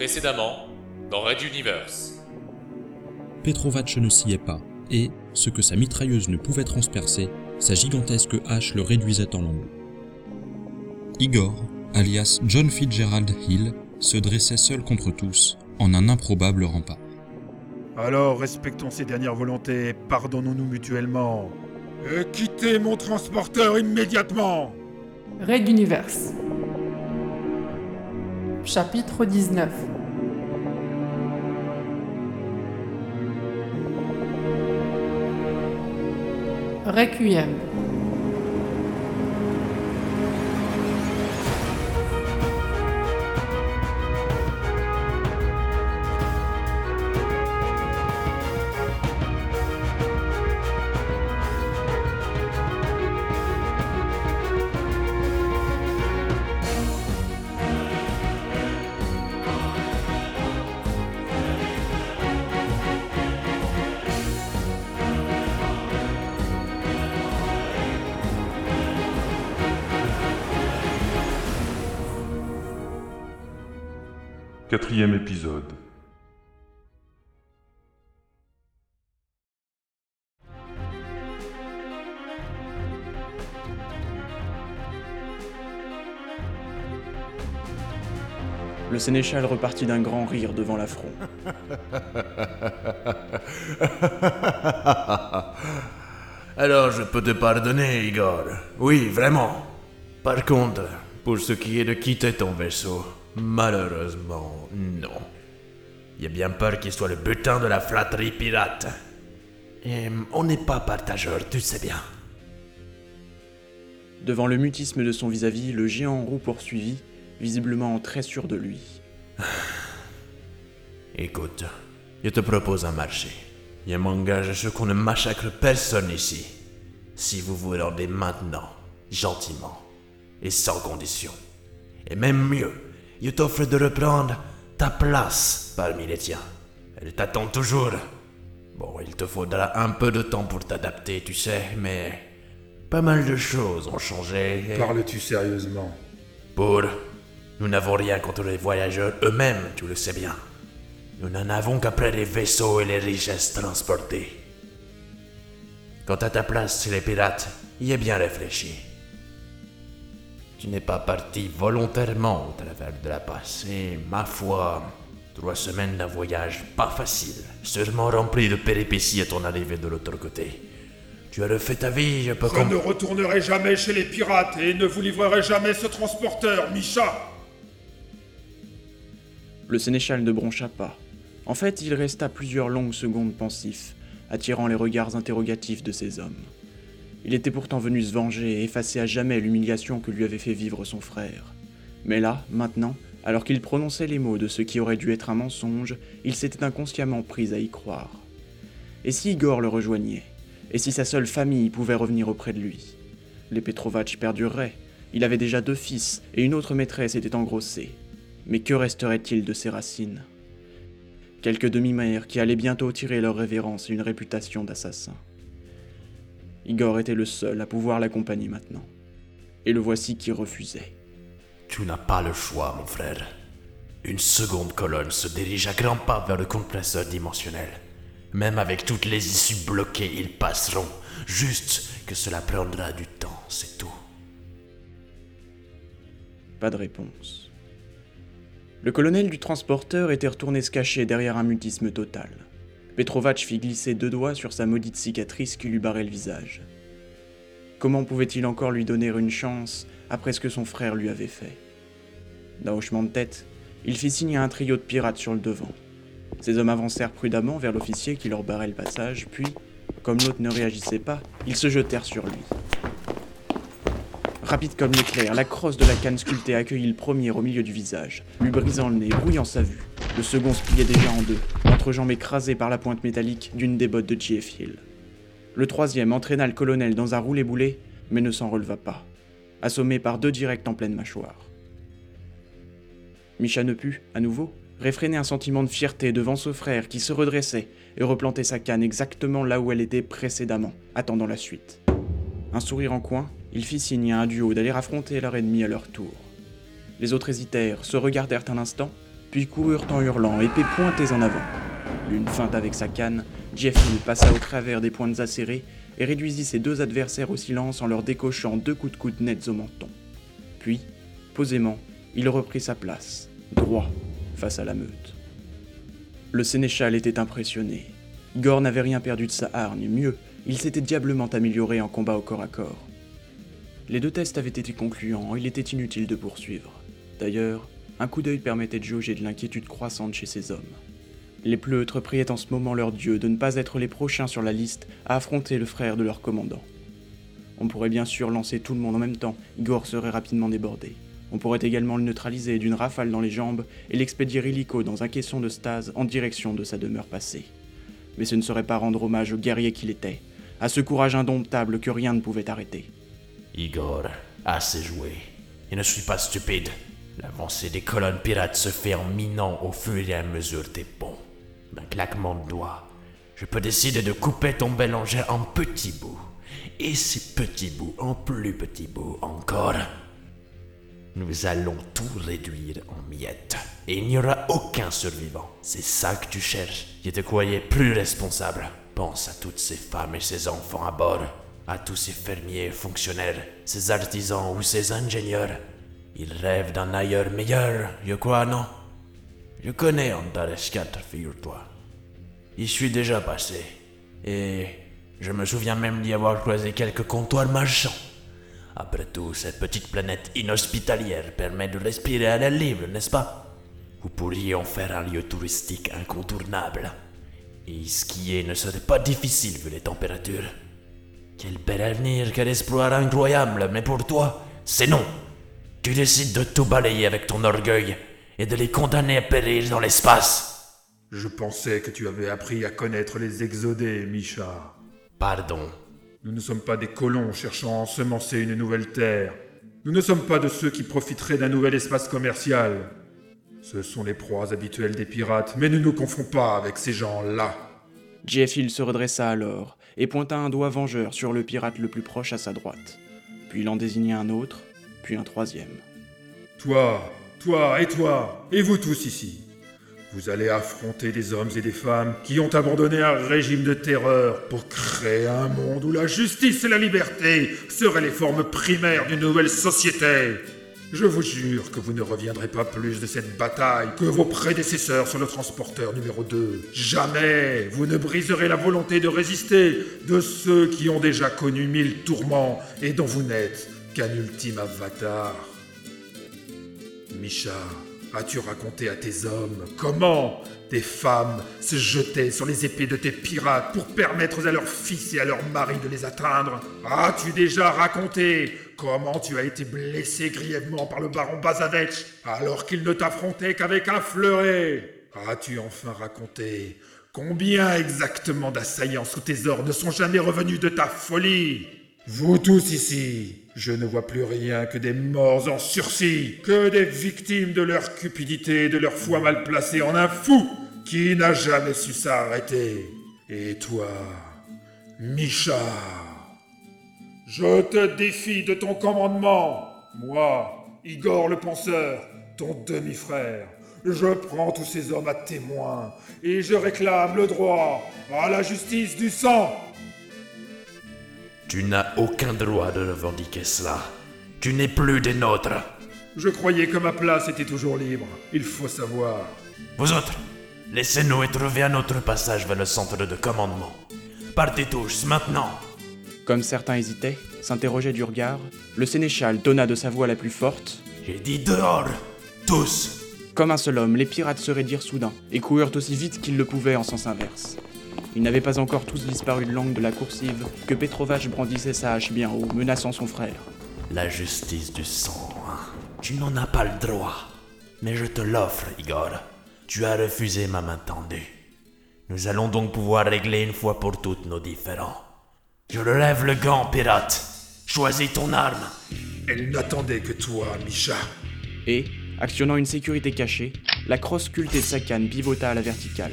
Précédemment, dans Red Universe. Petrovac ne sciait pas, et, ce que sa mitrailleuse ne pouvait transpercer, sa gigantesque hache le réduisait en lambeaux. Igor, alias John Fitzgerald Hill, se dressait seul contre tous, en un improbable rempart. Alors respectons ses dernières volontés pardonnons-nous mutuellement. Et quittez mon transporteur immédiatement Raid Universe. Chapitre 19 Requiem. Quatrième épisode. Le sénéchal repartit d'un grand rire devant l'affront. Alors je peux te pardonner, Igor. Oui, vraiment. Par contre, pour ce qui est de quitter ton vaisseau, malheureusement, non. Il y a bien peur qu'il soit le butin de la flatterie pirate. Et on n'est pas partageur, tu sais bien. Devant le mutisme de son vis-à-vis, le géant roux poursuivit, visiblement très sûr de lui. Écoute, je te propose un marché. Je m'engage à ce qu'on ne massacre personne ici. Si vous vous rendez maintenant, gentiment, et sans condition. Et même mieux, je t'offre de reprendre ta place parmi les tiens. Elle t'attend toujours. Bon, il te faudra un peu de temps pour t'adapter, tu sais, mais pas mal de choses ont changé. et- Parles-tu sérieusement? Pour, nous n'avons rien contre les voyageurs eux-mêmes, tu le sais bien. Nous n'en avons qu'après les vaisseaux et les richesses transportées. Quant à ta place chez les pirates, y est bien réfléchi. Tu n'es pas parti volontairement au travers de la passe, et ma foi, trois semaines d'un voyage pas facile, sûrement rempli de péripéties à ton arrivée de l'autre côté. Tu as refait ta vie, je peux Je ne retournerai jamais chez les pirates et ne vous livrerai jamais ce transporteur, Misha Le sénéchal ne broncha pas. En fait, il resta plusieurs longues secondes pensif, attirant les regards interrogatifs de ces hommes. Il était pourtant venu se venger et effacer à jamais l'humiliation que lui avait fait vivre son frère. Mais là, maintenant, alors qu'il prononçait les mots de ce qui aurait dû être un mensonge, il s'était inconsciemment pris à y croire. Et si Igor le rejoignait? Et si sa seule famille pouvait revenir auprès de lui? Les Petrovac perdureraient. Il avait déjà deux fils et une autre maîtresse était engrossée. Mais que resterait-il de ses racines? Quelques demi-mères qui allaient bientôt tirer leur révérence et une réputation d'assassin. Igor était le seul à pouvoir l'accompagner maintenant. Et le voici qui refusait. Tu n'as pas le choix, mon frère. Une seconde colonne se dirige à grands pas vers le compresseur dimensionnel. Même avec toutes les issues bloquées, ils passeront. Juste que cela prendra du temps, c'est tout. Pas de réponse. Le colonel du transporteur était retourné se cacher derrière un mutisme total. Petrovac fit glisser deux doigts sur sa maudite cicatrice qui lui barrait le visage. Comment pouvait-il encore lui donner une chance après ce que son frère lui avait fait? D'un hochement de tête, il fit signe à un trio de pirates sur le devant. Ces hommes avancèrent prudemment vers l'officier qui leur barrait le passage, puis, comme l'autre ne réagissait pas, ils se jetèrent sur lui. Rapide comme l'éclair, la crosse de la canne sculptée accueillit le premier au milieu du visage, lui brisant le nez, brouillant sa vue. Le second se pliait déjà en deux, l'entrejambe écrasée par la pointe métallique d'une des bottes de J.F. Hill. Le troisième entraîna le colonel dans un roulé-boulé, mais ne s'en releva pas, assommé par deux directs en pleine mâchoire. Micha ne put, à nouveau, réfréner un sentiment de fierté devant ce frère qui se redressait et replantait sa canne exactement là où elle était précédemment, attendant la suite. Un sourire en coin, il fit signe à un duo d'aller affronter leur ennemi à leur tour. Les autres hésitèrent, se regardèrent un instant, puis coururent en hurlant, épées pointées en avant. L'une feinte avec sa canne, Jeff Hill passa au travers des pointes acérées et réduisit ses deux adversaires au silence en leur décochant deux coups de coude nets au menton. Puis, posément, il reprit sa place, droit, face à la meute. Le sénéchal était impressionné. Igor n'avait rien perdu de sa hargne, mieux, il s'était diablement amélioré en combat au corps à corps. Les deux tests avaient été concluants, il était inutile de poursuivre. D'ailleurs, un coup d'œil permettait de jauger de l'inquiétude croissante chez ces hommes. Les pleutres priaient en ce moment leur dieu de ne pas être les prochains sur la liste à affronter le frère de leur commandant. On pourrait bien sûr lancer tout le monde en même temps, Igor serait rapidement débordé. On pourrait également le neutraliser d'une rafale dans les jambes et l'expédier illico dans un caisson de stase en direction de sa demeure passée. Mais ce ne serait pas rendre hommage au guerrier qu'il était, à ce courage indomptable que rien ne pouvait arrêter. Igor, assez joué. Et ne suis pas stupide. L'avancée des colonnes pirates se fait en minant au fur et à mesure des ponts. D'un claquement de doigts, je peux décider de couper ton bel engin en petits bouts. Et ces petits bouts en plus petits bouts encore. Nous allons tout réduire en miettes. Et il n'y aura aucun survivant. C'est ça que tu cherches. Je te croyais plus responsable. Pense à toutes ces femmes et ces enfants à bord. À tous ces fermiers, fonctionnaires, ces artisans ou ces ingénieurs. Ils rêvent d'un ailleurs meilleur, je crois, non? Je connais Antares 4, figure-toi. Y suis déjà passé. Et je me souviens même d'y avoir croisé quelques comptoirs marchands. Après tout, cette petite planète inhospitalière permet de respirer à l'air libre, n'est-ce pas? Vous pourriez en faire un lieu touristique incontournable. Et skier ne serait pas difficile vu les températures. Quel bel avenir, quel espoir incroyable, mais pour toi, c'est non. Tu décides de tout balayer avec ton orgueil et de les condamner à périr dans l'espace. Je pensais que tu avais appris à connaître les exodés, Misha. Pardon. Nous ne sommes pas des colons cherchant à ensemencer une nouvelle terre. Nous ne sommes pas de ceux qui profiteraient d'un nouvel espace commercial. Ce sont les proies habituelles des pirates, mais ne nous confondons pas avec ces gens-là. Jeff Hill se redressa alors et pointa un doigt vengeur sur le pirate le plus proche à sa droite. Puis il en désigna un autre, puis un troisième. Toi, toi et toi, et vous tous ici. Vous allez affronter des hommes et des femmes qui ont abandonné un régime de terreur pour créer un monde où la justice et la liberté seraient les formes primaires d'une nouvelle société. Je vous jure que vous ne reviendrez pas plus de cette bataille que vos prédécesseurs sur le transporteur numéro 2. Jamais vous ne briserez la volonté de résister de ceux qui ont déjà connu mille tourments et dont vous n'êtes qu'un ultime avatar. Misha, as-tu raconté à tes hommes comment des femmes se jetaient sur les épées de tes pirates pour permettre à leurs fils et à leurs maris de les atteindre? As-tu déjà raconté comment tu as été blessé grièvement par le baron Bazavetch alors qu'il ne t'affrontait qu'avec un fleuret? As-tu enfin raconté combien exactement d'assaillants sous tes ordres ne sont jamais revenus de ta folie? Vous tous ici, je ne vois plus rien que des morts en sursis, que des victimes de leur cupidité et de leur foi mal placée en un fou qui n'a jamais su s'arrêter. Et toi, Misha, je te défie de ton commandement. Moi, Igor le penseur, ton demi-frère, je prends tous ces hommes à témoin et je réclame le droit à la justice du sang. Tu n'as aucun droit de revendiquer cela. Tu n'es plus des nôtres. Je croyais que ma place était toujours libre. Il faut savoir. Vous autres, laissez-nous et trouvez un autre passage vers le centre de commandement. Partez tous, maintenant. Comme certains hésitaient, s'interrogeaient du regard, le sénéchal donna de sa voix la plus forte. J'ai dit dehors, tous. Comme un seul homme, les pirates se raidirent soudain et coururent aussi vite qu'ils le pouvaient en sens inverse. Ils n'avaient pas encore tous disparu de l'angle de la coursive que Petrovac brandissait sa hache bien haut, menaçant son frère. La justice du sang. hein. Tu n'en as pas le droit. Mais je te l'offre, Igor. Tu as refusé ma main tendue. Nous allons donc pouvoir régler une fois pour toutes nos différends. Je relève le gant, pirate. Choisis ton arme. Elle n'attendait que toi, Misha. Et, actionnant une sécurité cachée, la crosse sculptée de sa canne pivota à la verticale.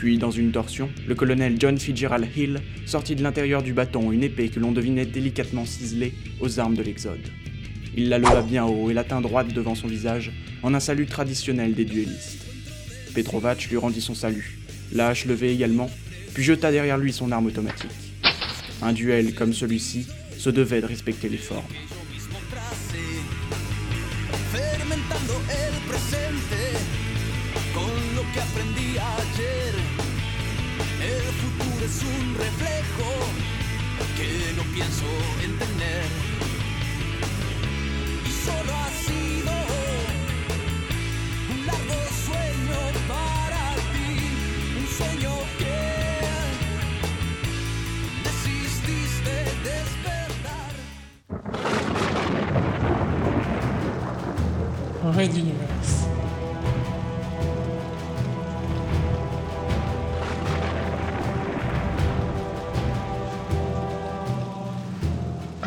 Puis, dans une torsion, le colonel John Fitzgerald Hill sortit de l'intérieur du bâton une épée que l'on devinait délicatement ciselée aux armes de l'Exode. Il la leva bien haut et la tint droite devant son visage en un salut traditionnel des duellistes. Petrovac lui rendit son salut, la hache également, puis jeta derrière lui son arme automatique. Un duel comme celui-ci se devait de respecter les formes. es un reflejo que no pienso entender.